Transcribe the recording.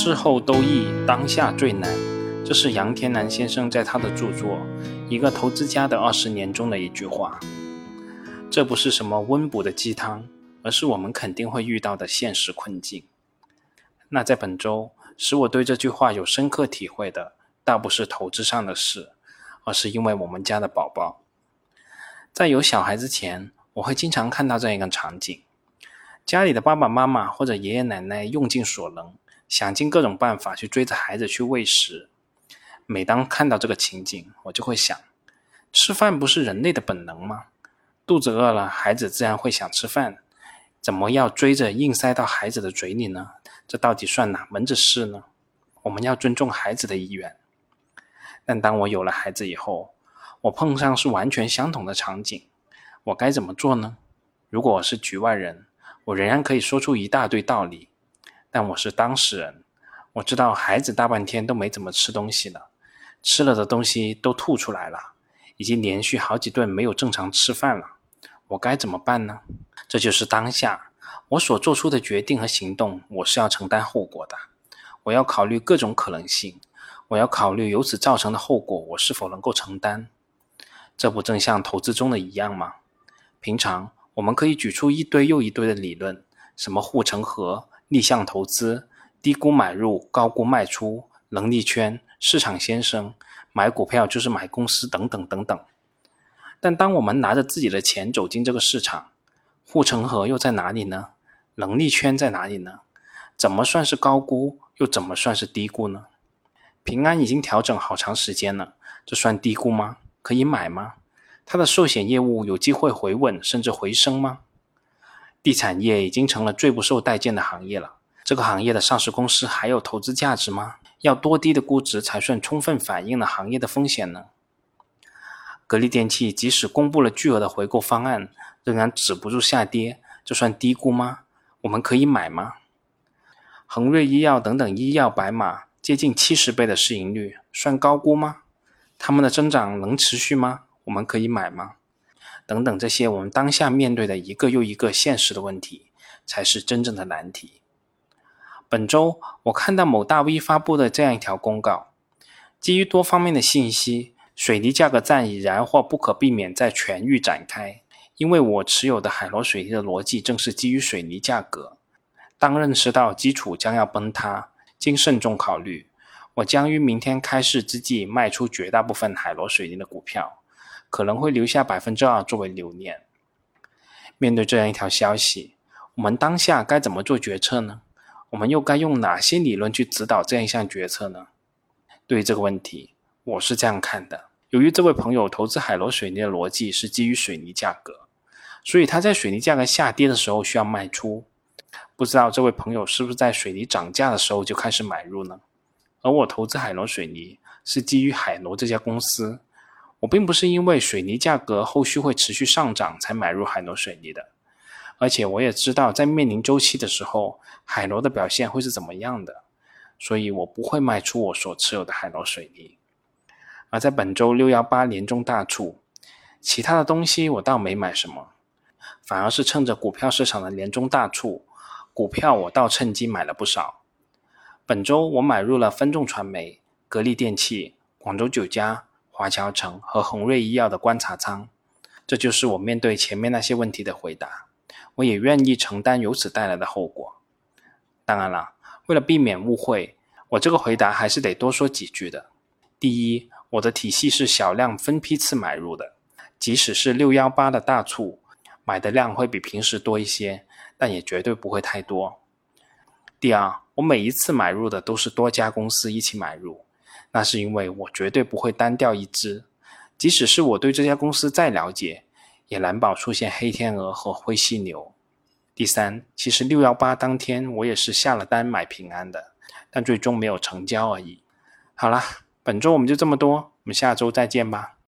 事后都易，当下最难。这是杨天南先生在他的著作《一个投资家的二十年》中的一句话。这不是什么温补的鸡汤，而是我们肯定会遇到的现实困境。那在本周，使我对这句话有深刻体会的，倒不是投资上的事，而是因为我们家的宝宝。在有小孩之前，我会经常看到这样一个场景：家里的爸爸妈妈或者爷爷奶奶用尽所能。想尽各种办法去追着孩子去喂食。每当看到这个情景，我就会想：吃饭不是人类的本能吗？肚子饿了，孩子自然会想吃饭，怎么要追着硬塞到孩子的嘴里呢？这到底算哪门子事呢？我们要尊重孩子的意愿。但当我有了孩子以后，我碰上是完全相同的场景，我该怎么做呢？如果我是局外人，我仍然可以说出一大堆道理。但我是当事人，我知道孩子大半天都没怎么吃东西了，吃了的东西都吐出来了，已经连续好几顿没有正常吃饭了，我该怎么办呢？这就是当下我所做出的决定和行动，我是要承担后果的，我要考虑各种可能性，我要考虑由此造成的后果，我是否能够承担？这不正像投资中的一样吗？平常我们可以举出一堆又一堆的理论，什么护城河。逆向投资、低估买入、高估卖出、能力圈、市场先生、买股票就是买公司等等等等。但当我们拿着自己的钱走进这个市场，护城河又在哪里呢？能力圈在哪里呢？怎么算是高估，又怎么算是低估呢？平安已经调整好长时间了，这算低估吗？可以买吗？它的寿险业务有机会回稳甚至回升吗？地产业已经成了最不受待见的行业了。这个行业的上市公司还有投资价值吗？要多低的估值才算充分反映了行业的风险呢？格力电器即使公布了巨额的回购方案，仍然止不住下跌，这算低估吗？我们可以买吗？恒瑞医药等等医药白马接近七十倍的市盈率，算高估吗？他们的增长能持续吗？我们可以买吗？等等，这些我们当下面对的一个又一个现实的问题，才是真正的难题。本周我看到某大 V 发布的这样一条公告：基于多方面的信息，水泥价格战已然或不可避免在全域展开。因为我持有的海螺水泥的逻辑正是基于水泥价格。当认识到基础将要崩塌，经慎重考虑，我将于明天开市之际卖出绝大部分海螺水泥的股票。可能会留下百分之二作为留念。面对这样一条消息，我们当下该怎么做决策呢？我们又该用哪些理论去指导这样一项决策呢？对于这个问题，我是这样看的：由于这位朋友投资海螺水泥的逻辑是基于水泥价格，所以他在水泥价格下跌的时候需要卖出。不知道这位朋友是不是在水泥涨价的时候就开始买入呢？而我投资海螺水泥是基于海螺这家公司。我并不是因为水泥价格后续会持续上涨才买入海螺水泥的，而且我也知道在面临周期的时候，海螺的表现会是怎么样的，所以我不会卖出我所持有的海螺水泥。而在本周六幺八年中大促，其他的东西我倒没买什么，反而是趁着股票市场的年中大促，股票我倒趁机买了不少。本周我买入了分众传媒、格力电器、广州酒家。华侨城和恒瑞医药的观察仓，这就是我面对前面那些问题的回答。我也愿意承担由此带来的后果。当然了，为了避免误会，我这个回答还是得多说几句的。第一，我的体系是小量分批次买入的，即使是六幺八的大促，买的量会比平时多一些，但也绝对不会太多。第二，我每一次买入的都是多家公司一起买入。那是因为我绝对不会单调一只，即使是我对这家公司再了解，也难保出现黑天鹅和灰犀牛。第三，其实六幺八当天我也是下了单买平安的，但最终没有成交而已。好啦，本周我们就这么多，我们下周再见吧。